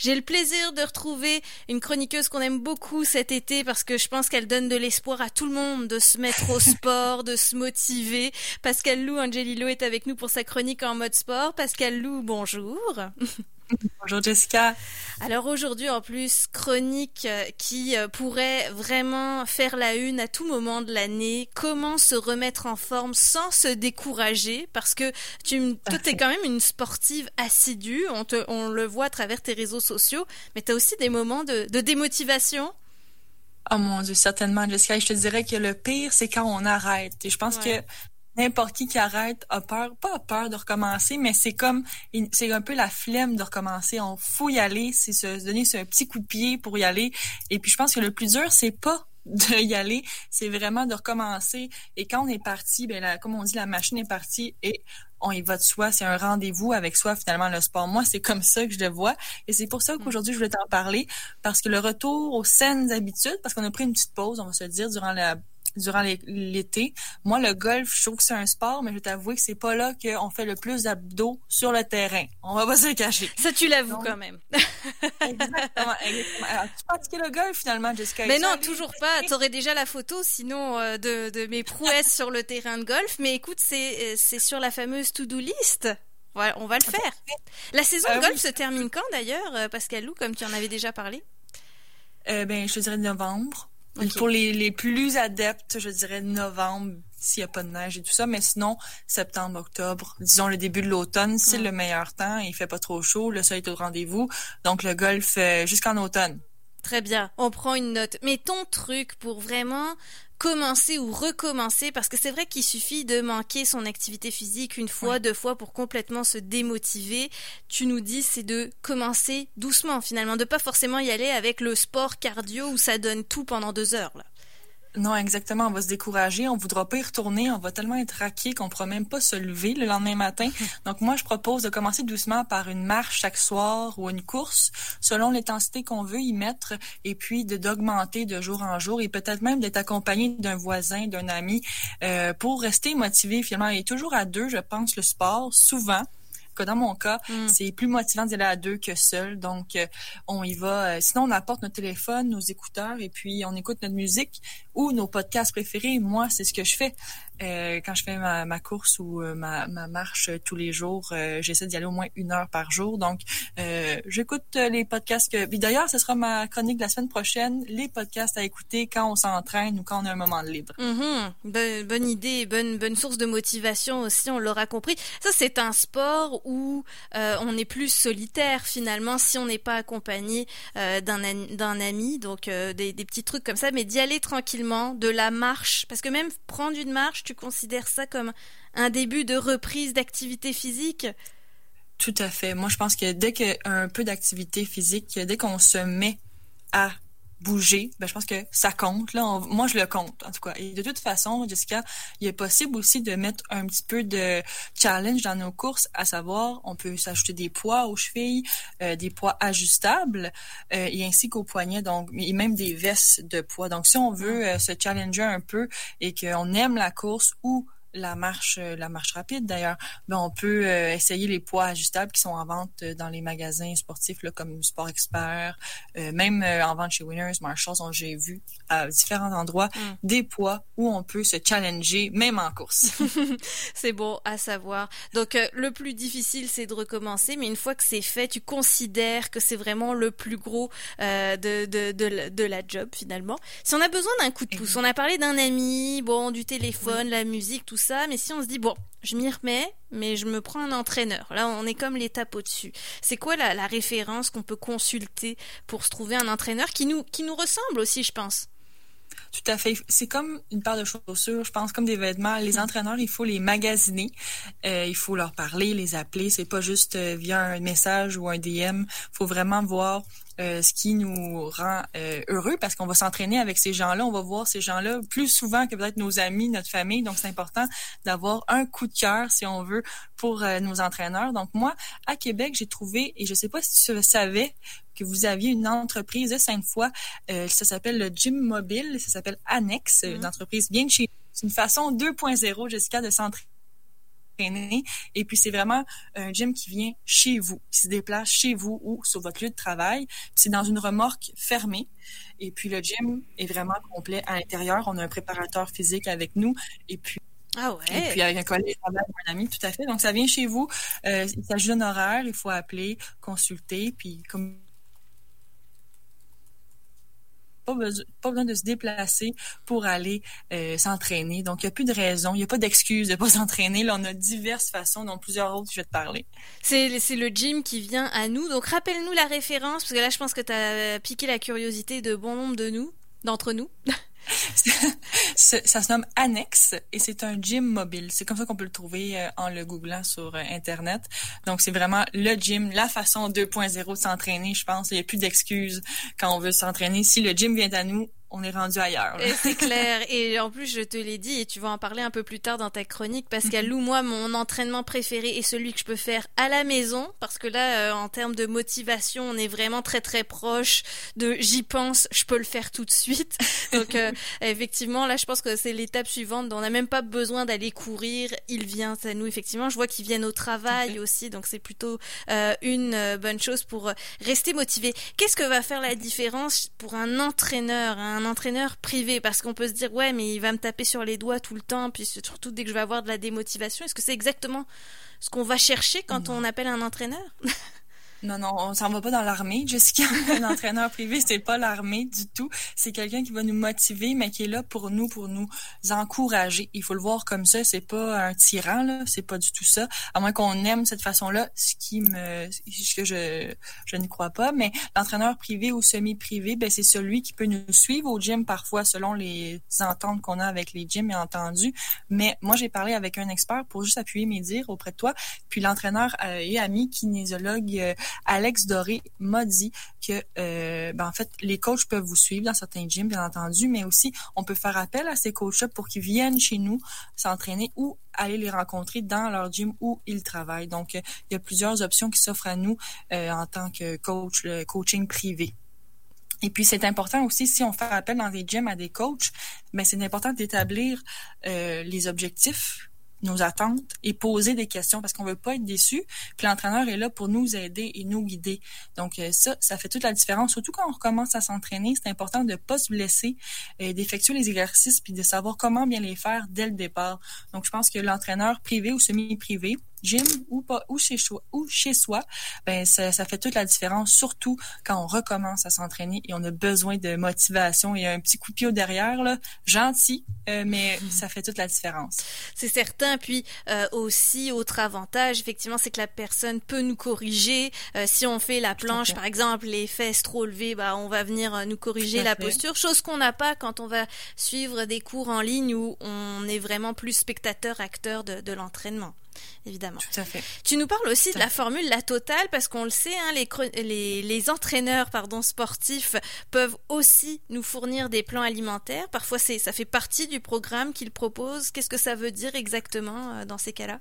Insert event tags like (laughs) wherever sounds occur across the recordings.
J'ai le plaisir de retrouver une chroniqueuse qu'on aime beaucoup cet été parce que je pense qu'elle donne de l'espoir à tout le monde de se mettre au (laughs) sport, de se motiver. Pascal Lou Angelillo est avec nous pour sa chronique en mode sport. Pascal Lou, bonjour. (laughs) Bonjour Jessica. Alors aujourd'hui en plus chronique euh, qui euh, pourrait vraiment faire la une à tout moment de l'année. Comment se remettre en forme sans se décourager? Parce que tu es quand même une sportive assidue. On te on le voit à travers tes réseaux sociaux, mais tu as aussi des moments de, de démotivation? Oh mon Dieu, certainement, Jessica. je te dirais que le pire, c'est quand on arrête. Et je pense que n'importe qui qui arrête a peur, pas a peur de recommencer, mais c'est comme, c'est un peu la flemme de recommencer. On faut y aller, c'est se donner ce petit coup de pied pour y aller. Et puis je pense que le plus dur, c'est pas (laughs) de y aller, c'est vraiment de recommencer. Et quand on est parti, ben comme on dit, la machine est partie et on y va de soi. C'est un rendez-vous avec soi, finalement, le sport. Moi, c'est comme ça que je le vois. Et c'est pour ça mm. qu'aujourd'hui, je voulais t'en parler. Parce que le retour aux saines habitudes, parce qu'on a pris une petite pause, on va se le dire, durant la durant l'été. Moi, le golf, je trouve que c'est un sport, mais je vais t'avouer que c'est pas là qu'on fait le plus d'abdos sur le terrain. On va pas se cacher. Ça, tu l'avoues quand même. (laughs) exactement, exactement. Alors, tu pratiques le golf finalement, Jessica? Mais non, toujours pas. Tu aurais déjà la photo, sinon, euh, de, de mes prouesses sur le terrain de golf. Mais écoute, c'est, euh, c'est sur la fameuse to-do list. Voilà, on va le faire. La saison de euh, golf se termine quand d'ailleurs, Pascal Lou, comme tu en avais déjà parlé? ben, je te dirais novembre. Pour les, les plus adeptes, je dirais novembre, s'il n'y a pas de neige et tout ça. Mais sinon, septembre, octobre, disons le début de l'automne, c'est le meilleur temps. Il fait pas trop chaud, le soleil est au rendez-vous. Donc le golf euh, jusqu'en automne. Très bien, on prend une note. Mais ton truc pour vraiment commencer ou recommencer parce que c'est vrai qu'il suffit de manquer son activité physique une fois, deux fois pour complètement se démotiver. Tu nous dis c'est de commencer doucement finalement, de pas forcément y aller avec le sport cardio où ça donne tout pendant deux heures là. Non, exactement. On va se décourager. On voudra pas y retourner. On va tellement être raqué qu'on pourra même pas se lever le lendemain matin. (laughs) Donc, moi, je propose de commencer doucement par une marche chaque soir ou une course selon l'intensité qu'on veut y mettre et puis de d'augmenter de jour en jour et peut-être même d'être accompagné d'un voisin, d'un ami euh, pour rester motivé finalement. Et toujours à deux, je pense, le sport, souvent, dans mon cas, mm. c'est plus motivant d'y aller à deux que seul. Donc, euh, on y va. Euh, sinon, on apporte notre téléphone, nos écouteurs et puis on écoute notre musique nos podcasts préférés. Moi, c'est ce que je fais. Euh, quand je fais ma, course ou euh, ma, ma, marche euh, tous les jours, j'essaie d'y aller au moins une heure par jour. Donc, j'écoute les podcasts que. d'ailleurs, ce sera ma chronique de la semaine prochaine, les podcasts à écouter quand on s'entraîne ou quand on a un moment de libre. Mm-hmm. bonne idée, bonne bonne source de motivation aussi. On l'aura compris. Ça, c'est un sport où on est plus solitaire finalement si on n'est pas accompagné d'un ami. Donc, des petits trucs comme ça, mais d'y aller tranquillement, de la marche, parce que même prendre une marche tu considères ça comme un début de reprise d'activité physique? Tout à fait. Moi, je pense que dès qu'il y a un peu d'activité physique, dès qu'on se met à bouger, ben, je pense que ça compte. Là, moi, je le compte, en tout cas. Et de toute façon, Jessica, il est possible aussi de mettre un petit peu de challenge dans nos courses, à savoir, on peut s'ajouter des poids aux chevilles, euh, des poids ajustables, euh, et ainsi qu'aux poignets, donc, et même des vestes de poids. Donc, si on veut euh, se challenger un peu et qu'on aime la course ou la marche, euh, la marche rapide d'ailleurs, ben on peut euh, essayer les poids ajustables qui sont en vente euh, dans les magasins sportifs là, comme Sport Expert, même en vente chez Winners, Marshalls, j'ai vu à différents endroits mm. des poids où on peut se challenger même en course. (laughs) c'est bon à savoir. Donc le plus difficile c'est de recommencer, mais une fois que c'est fait, tu considères que c'est vraiment le plus gros de, de, de, de, la job finalement. Si on a besoin d'un coup de pouce, on a parlé d'un ami, bon du téléphone, la musique, tout ça, mais si on se dit, bon, je m'y remets, mais je me prends un entraîneur. Là, on est comme l'étape au-dessus. C'est quoi la, la référence qu'on peut consulter pour se trouver un entraîneur qui nous, qui nous ressemble aussi, je pense? Tout à fait. C'est comme une paire de chaussures, je pense, comme des vêtements. Les mm. entraîneurs, il faut les magasiner. Euh, il faut leur parler, les appeler. C'est pas juste euh, via un message ou un DM. Il faut vraiment voir euh, ce qui nous rend euh, heureux parce qu'on va s'entraîner avec ces gens-là. On va voir ces gens-là plus souvent que peut-être nos amis, notre famille. Donc, c'est important d'avoir un coup de cœur, si on veut, pour euh, nos entraîneurs. Donc, moi, à Québec, j'ai trouvé, et je sais pas si tu savais, que vous aviez une entreprise de Sainte-Foy, ça s'appelle le Gym Mobile, ça s'appelle Annex, une mm-hmm. entreprise bien de chez C'est une façon 2.0, Jessica, de s'entraîner s'entraîner. Et puis, c'est vraiment un gym qui vient chez vous, qui se déplace chez vous ou sur votre lieu de travail. C'est dans une remorque fermée. Et puis, le gym est vraiment complet à l'intérieur. On a un préparateur physique avec nous. Et puis, ah ouais. Et puis avec un collègue un ami, tout à fait. Donc ça vient chez vous. Euh, il s'agit d'un horaire, il faut appeler, consulter, puis comme pas besoin, de se déplacer pour aller euh, s'entraîner. Donc, il n'y a plus de raison, il n'y a pas d'excuse de ne pas (laughs) s'entraîner. Là, on a diverses façons, dont plusieurs autres, je vais te parler. C'est le gym qui vient à nous. Donc, rappelle-nous la référence, parce que là, je pense que tu as piqué la curiosité de bon nombre de nous, d'entre nous. (laughs) ça se nomme Annex et c'est un gym mobile. C'est comme ça qu'on peut le trouver euh, en le googlant sur euh, Internet. Donc, c'est vraiment le gym, la façon 2.0 de s'entraîner, je pense. Il n'y a plus d'excuses quand on veut s'entraîner. Si le gym vient à nous, on est rendu ailleurs. C'est clair. Et en plus, je te l'ai dit, et tu vas en parler un peu plus tard dans ta chronique, parce qu'à Lou, moi, mon entraînement préféré est celui que je peux faire à la maison, parce que là, euh, en termes de motivation, on est vraiment très très proche de j'y pense, je peux le faire tout de suite. (laughs) Donc, euh, effectivement, là, je pense que c'est l'étape suivante. On n'a même pas besoin d'aller courir. Il vient à nous, effectivement. Je vois qu'ils viennent au travail aussi, donc c'est plutôt euh, une bonne chose pour rester motivé. Qu'est-ce que va faire la différence pour un entraîneur, un un entraîneur privé parce qu'on peut se dire ouais mais il va me taper sur les doigts tout le temps puis surtout dès que je vais avoir de la démotivation. Est-ce que c'est exactement ce qu'on va chercher quand on appelle un entraîneur? (laughs) Non, non, on s'en va pas dans l'armée. Jessica, (laughs) un entraîneur privé, c'est pas l'armée du tout. C'est quelqu'un qui va nous motiver, mais qui est là pour nous, pour nous encourager. Il faut le voir comme ça. C'est pas un tyran, là. C'est pas du tout ça. À moins qu'on aime cette façon-là, ce qui me, ce que je, je ne crois pas. Mais l'entraîneur privé ou semi-privé, ben, c'est celui qui peut nous suivre au gym parfois selon les ententes qu'on a avec les gyms, bien entendu. Mais moi, j'ai parlé avec un expert pour juste appuyer mes dires auprès de toi. Puis l'entraîneur euh, et ami kinésiologue euh, Alex Doré m'a dit que euh, ben, en fait les coachs peuvent vous suivre dans certains gyms bien entendu, mais aussi on peut faire appel à ces coachs-là pour qu'ils viennent chez nous s'entraîner ou aller les rencontrer dans leur gym où ils travaillent. Donc il y a plusieurs options qui s'offrent à nous euh, en tant que coach, le coaching privé. Et puis c'est important aussi si on fait appel dans des gyms à des coachs, mais ben, c'est important d'établir euh, les objectifs nos attentes et poser des questions parce qu'on veut pas être déçu. Puis l'entraîneur est là pour nous aider et nous guider. Donc euh, ça, ça fait toute la différence. Surtout quand on recommence à s'entraîner, c'est important de pas se blesser, d'effectuer les exercices puis de savoir comment bien les faire dès le départ. Donc je pense que l'entraîneur privé ou semi-privé gym ou pas ou chez soi ou chez soi, ben ça, ça fait toute la différence, surtout quand on recommence à s'entraîner et on a besoin de motivation et un petit coup de pied au derrière là, gentil, euh, mais ça fait toute la différence. C'est certain. Puis euh, aussi autre avantage, effectivement, c'est que la personne peut nous corriger. Euh, si on fait la planche, par exemple, les fesses trop levées, bah on va venir nous corriger la posture, chose qu'on n'a pas quand on va suivre des cours en ligne où on est vraiment plus spectateur acteur de, de l'entraînement évidemment. Tout à fait. Tu nous parles aussi de la formule La Totale parce qu'on le sait, hein, les, les, entraîneurs pardon, sportifs peuvent aussi nous fournir des plans alimentaires. Parfois, c'est ça fait partie du programme qu'ils proposent. Qu'est-ce que ça veut dire exactement euh, dans ces cas-là?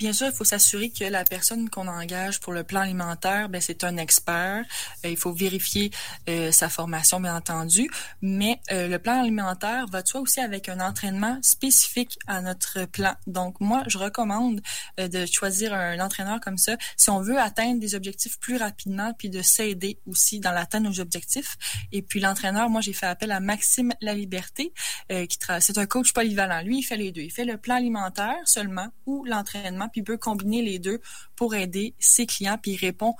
Bien sûr, il faut s'assurer que la personne qu'on engage pour le plan alimentaire, ben c'est un expert. Euh, il faut vérifier euh, sa formation, bien entendu. Mais euh, le plan alimentaire va de soi aussi avec un entraînement spécifique à notre plan. Donc moi, je recommande de choisir un entraîneur comme ça si on veut atteindre des objectifs plus rapidement, puis de s'aider aussi dans l'atteinte nos objectifs. Et puis l'entraîneur, moi j'ai fait appel à Maxime La Liberté, qui c'est un coach polyvalent. Lui, il fait les deux. Il fait le plan alimentaire seulement ou l'entraînement puis peut combiner les deux pour aider ses clients, puis il répond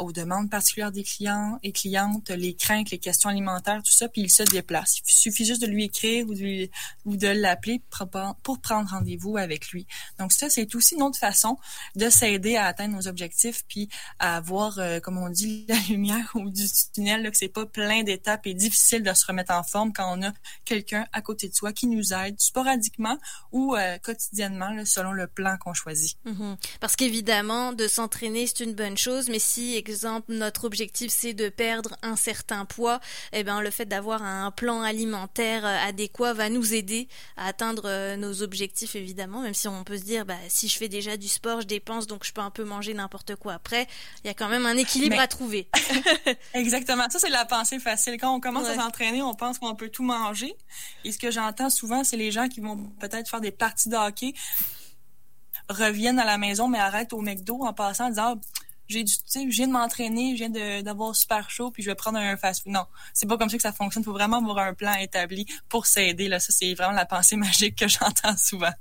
aux demandes particulières des clients et clientes, les craintes, les questions alimentaires, tout ça, puis il se déplace. Il suffit juste de lui écrire ou de, l'appeler pour, prendre rendez-vous avec lui. Donc ça, c'est aussi une autre façon de s'aider à atteindre nos objectifs, puis à avoir, euh, comme on dit, la lumière ou du tunnel, là, que c'est pas plein d'étapes et difficile de se remettre en forme quand on a quelqu'un à côté de soi qui nous aide sporadiquement ou euh, quotidiennement, selon le plan qu'on choisit. Mhm. Parce qu'évidemment, de s'entraîner, c'est une bonne chose, mais si, exemple, notre objectif, c'est de perdre un certain poids, eh ben, le fait d'avoir un plan alimentaire euh, adéquat va nous aider à atteindre euh, nos objectifs, évidemment, même si on peut se dire, bah, si je fais déjà du sport, je dépense, donc je peux un peu manger n'importe quoi après. Il y a quand même un équilibre à trouver. (laughs) Exactement. Ça, c'est la pensée facile. Quand on commence à s'entraîner, on pense qu'on peut tout manger. Et ce que j'entends souvent, c'est les gens qui vont peut-être faire des parties de hockey reviennent à la maison mais arrêtent au McDo en passant en disant j'ai du, tu sais, je viens de m'entraîner, je viens d'avoir super chaud, puis je vais prendre un fast-food. Non, c'est pas comme ça que ça fonctionne. Il faut vraiment avoir un plan établi pour s'aider. Là, ça c'est vraiment la pensée (laughs) magique que j'entends souvent.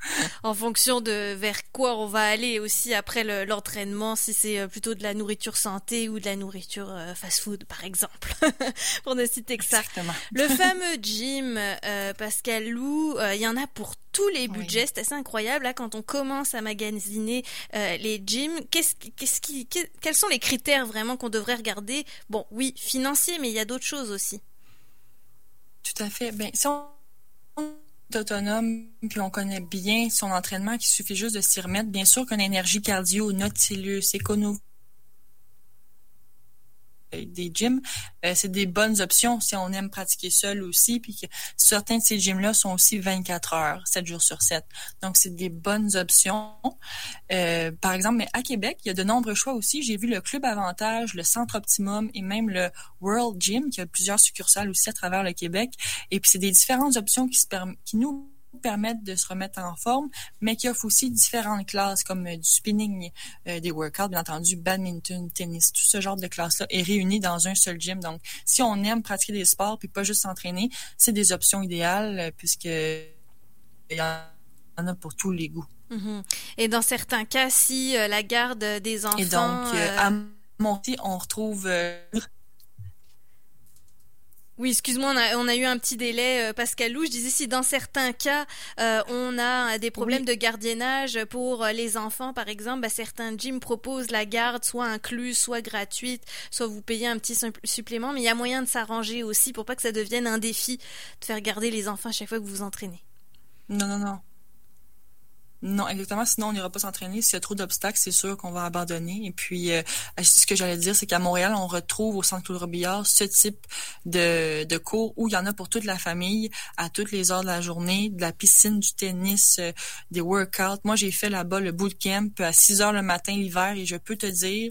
En fonction de vers quoi on va aller aussi après l'entraînement, si c'est euh, plutôt de la nourriture santé ou de la nourriture euh, fast-food, par exemple, (laughs) pour ne citer que ça. Exactement. Le (laughs) fameux gym, euh, Pascal Lou, il y en a pour tous les budgets. C'est assez incroyable là quand on commence à magasiner les gyms. Qu'est-ce, qu'est-ce qui, quels sont les critères vraiment qu'on devrait regarder? Bon, oui, financier, mais il y a d'autres choses aussi. Tout à fait. Ben, si on est autonome, puis on connaît bien son entraînement, qu'il suffit juste de s'y remettre, bien sûr qu'une énergie cardio, Nautilus, Econo euh, des gyms, euh, c'est des bonnes options si on aime pratiquer seul aussi. Puis que certains de ces gyms-là sont aussi 24 heures, 7 jours sur 7. Donc, c'est des bonnes options. Euh, par exemple, mais à Québec, il y a de nombreux choix aussi. J'ai vu le Club Avantage, le Centre Optimum et même le World Gym, qui a plusieurs succursales aussi à travers le Québec. Et puis, c'est des différentes options qui, se qui nous permettre de se remettre en forme, mais qui offre aussi différentes classes comme euh, du spinning, euh, des workouts, bien entendu, badminton, tennis, tout ce genre de classes-là est réuni dans un seul gym. Donc, si on aime pratiquer des sports puis pas juste s'entraîner, c'est des options idéales euh, puisque il y en a pour tous les goûts. Mm-hmm. Et dans certains cas, si la garde des enfants... Et donc, à monter, on retrouve oui, excuse-moi, on a, eu un petit délai, euh, Pascal Lou. Je disais si dans certains cas, euh, on a des problèmes de gardiennage pour euh, les enfants, par exemple, bah, certains gyms proposent la garde soit incluse, soit gratuite, soit vous payez un petit supplément, mais il y a moyen de s'arranger aussi pour pas que ça devienne un défi de faire garder les enfants à chaque fois que vous vous entraînez. Non, non, non. Non, exactement. Sinon, on n'ira pas s'entraîner. S'il y a trop d'obstacles, c'est sûr qu'on va abandonner. Et puis, euh, ce que j'allais dire, c'est qu'à Montréal, on retrouve au Centre Claude Robillard ce type de, de cours où il y en a pour toute la famille, à toutes les heures de la journée, de la piscine, du tennis, euh, des workouts. Moi, j'ai fait là-bas le bootcamp à 6 heures le matin l'hiver et je peux te dire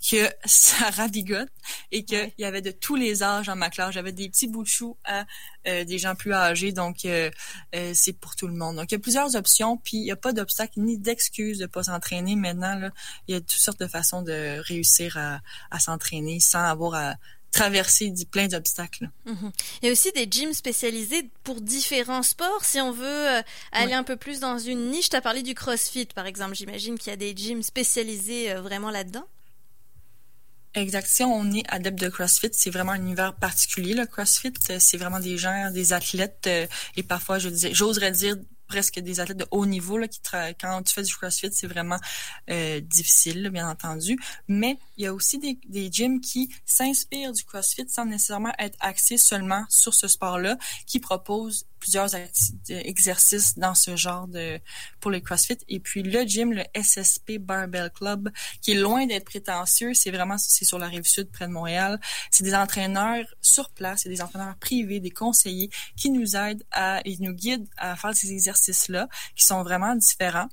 que (laughs) ça ravigote et qu'il y avait de tous les âges dans ma classe. J'avais des petits bouts de chou à euh, des gens plus âgés, donc euh, euh, c'est pour tout le monde. Donc il y a plusieurs options, puis il n'y a pas d'obstacle ni d'excuse de pas s'entraîner. Maintenant, là, il y a toutes sortes de façons de réussir à, à s'entraîner sans avoir à traverser plein d'obstacles. Mhm. Il y a aussi des gyms spécialisés pour différents sports. Si on veut aller un peu plus dans une niche, tu as parlé du CrossFit par exemple. J'imagine qu'il y a des gyms spécialisés vraiment là-dedans. Exact. Si on est adepte de CrossFit, c'est vraiment un univers particulier. Le CrossFit, c'est vraiment des gens, des athlètes euh, et parfois, je disais, j'oserais dire presque des athlètes de haut niveau là, qui quand tu fais du CrossFit, c'est vraiment euh, difficile, bien entendu. Mais il y a aussi des, des gyms qui s'inspirent du CrossFit sans nécessairement être axés seulement sur ce sport-là, qui proposent plusieurs exercices dans ce genre de pour les CrossFit. Et puis le gym, le SSP Barbell Club, qui est loin d'être prétentieux, c'est vraiment c'est sur la rive sud près de Montréal. C'est des entraîneurs sur place, c'est des entraîneurs privés, des conseillers qui nous aident à et nous guident à faire ces exercices-là qui sont vraiment différents.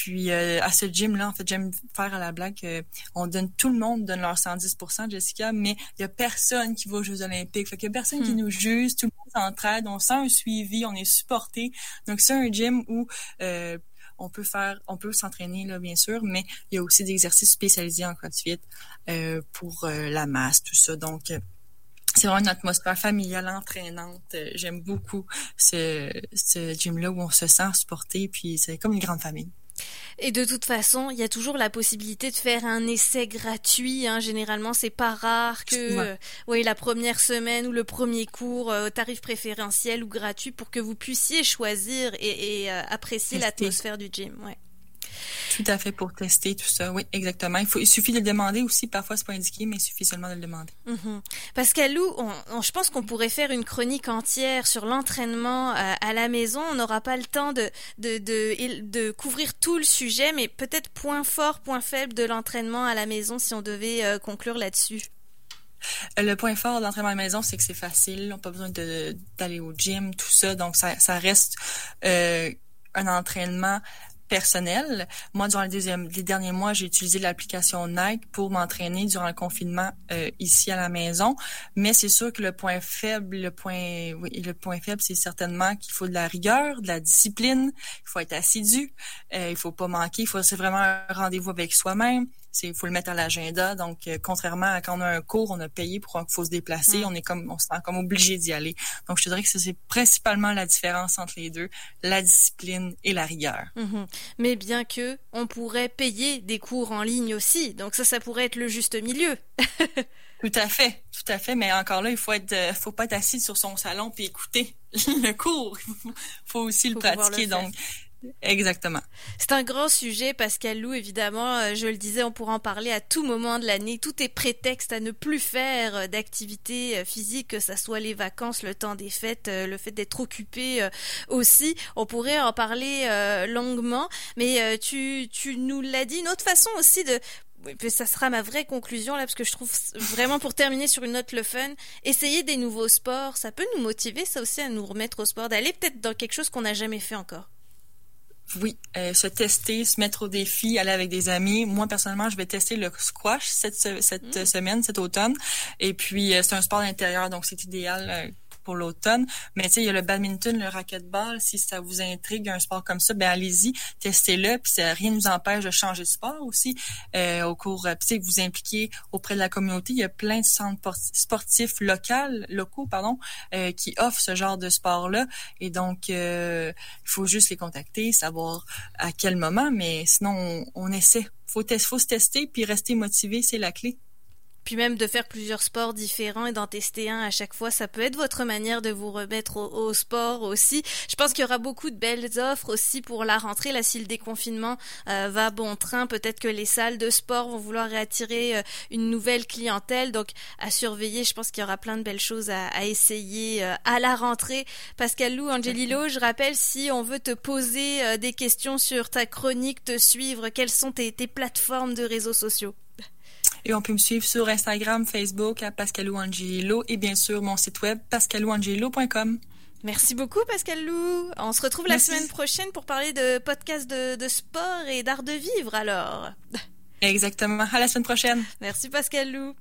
Puis euh, à ce gym-là, en fait, j'aime faire à la blague qu'on donne tout le monde donne leur 110%, Jessica, mais il y a personne qui va aux Jeux Olympiques. Fait qu'il y a personne qui hmm. nous juge, tout le monde s'entraide, on sent un suivi, on est supporté. Donc c'est un gym où euh, on peut faire, on peut s'entraîner là bien sûr, mais il y a aussi des exercices spécialisés en CrossFit euh, pour euh, la masse, tout ça. Donc c'est vraiment une atmosphère familiale entraînante. J'aime beaucoup ce, ce gym-là où on se sent supporté, puis c'est comme une grande famille. Et de toute façon, il y a toujours la possibilité de faire un essai gratuit. Hein. Généralement, c'est pas rare que, euh, oui, la première semaine ou le premier cours, euh, tarif préférentiel ou gratuit, pour que vous puissiez choisir et, euh, apprécier l'atmosphère du gym. Ouais. Tout à fait pour tester tout ça. Oui, exactement. Il, faut, il suffit de le demander aussi. Parfois, c'est pas indiqué, mais il suffit seulement de le demander. Mm-hmm. Pascal Lou, je pense qu'on pourrait faire une chronique entière sur l'entraînement euh, à, la maison. On n'aura pas le temps de, de, de, de, couvrir tout le sujet, mais peut-être point fort, point faible de l'entraînement à la maison si on devait euh, conclure là-dessus. Euh, le point fort de l'entraînement à la maison, c'est que c'est facile. On n'a pas besoin d'aller au gym, tout ça. Donc, ça, ça reste un entraînement personnel. Moi, durant les, derniers mois, j'ai utilisé l'application Nike pour m'entraîner durant le confinement euh, ici à la maison. Mais c'est sûr que le point faible, le point, oui, le point faible, c'est certainement qu'il faut de la rigueur, de la discipline. Il faut être assidu. Euh, il faut pas manquer. Il faut c'est vraiment un rendez-vous avec soi-même il faut le mettre à l'agenda. Donc, euh, contrairement à quand on a un cours, on a payé pour qu'il faut se déplacer, mm. on est comme, on se sent comme obligé d'y aller. Donc, je te dirais que c'est principalement la différence entre les deux, la discipline et la rigueur. Mm-hmm. Mais bien que on pourrait payer des cours en ligne aussi, donc ça, ça pourrait être le juste milieu. (laughs) Tout à fait, tout à fait. Mais encore là, il faut être, euh, faut pas être assis sur son salon puis écouter (laughs) le cours. Il faut aussi le pratiquer. donc, Exactement. C'est un grand sujet, Pascal Lou, évidemment. Euh, je le disais, on pourra en parler à tout moment de l'année. Tout est prétexte à ne plus faire euh, d'activité euh, physique, que ce soit les vacances, le temps des fêtes, le fait d'être occupé aussi. On pourrait en parler longuement, mais tu, tu nous l'as dit. Une autre façon aussi de ça sera ma vraie conclusion là, parce que je trouve vraiment pour terminer sur une note le fun, essayer des nouveaux sports, ça peut nous motiver, ça aussi à nous remettre au sport, d'aller peut-être dans quelque chose qu'on n'a jamais fait encore. Oui, euh, se tester, se mettre au défi, aller avec des amis. Moi personnellement, je vais tester le squash cette, cette mm. semaine, cet automne. Et puis euh, c'est un sport d'intérieur, donc c'est idéal euh, l'automne. Mais tu sais, il y a le badminton, le racquetball. Si ça vous intrigue un sport comme ça, ben allez-y, testez-le. Puis ça, rien ne nous empêche de changer de sport aussi euh, au cours. Puis tu sais, vous impliquez auprès de la communauté. Il y a plein de centres sportifs locaux, locaux pardon, euh, qui offrent ce genre de sport-là. Et donc, euh, il faut juste les contacter, savoir à quel moment. Mais sinon, on, on essaie. Faut, faut se tester puis rester motivé, c'est la clé puis même de faire plusieurs sports différents et d'en tester un à chaque fois, ça peut être votre manière de vous remettre au, sport aussi. Je pense qu'il y aura beaucoup de belles offres aussi pour la rentrée. Là, si le déconfinement euh, va bon train, peut-être que les salles de sport vont vouloir réattirer euh, une nouvelle clientèle. Donc, à surveiller, je pense qu'il y aura plein de belles choses à, essayer euh, à la rentrée. Pascal Lou, Angelilo, je rappelle, si on veut te poser des questions sur ta chronique, te suivre, quelles sont tes plateformes de réseaux sociaux? Et on peut me suivre sur Instagram, Facebook à Pascalou Angelo et bien sûr mon site web pascalouangelo.com. Merci beaucoup Pascal Lou. On se retrouve la semaine prochaine pour parler de podcasts de, de sport et d'art de vivre alors. Exactement. À la semaine prochaine. Merci Pascal Lou.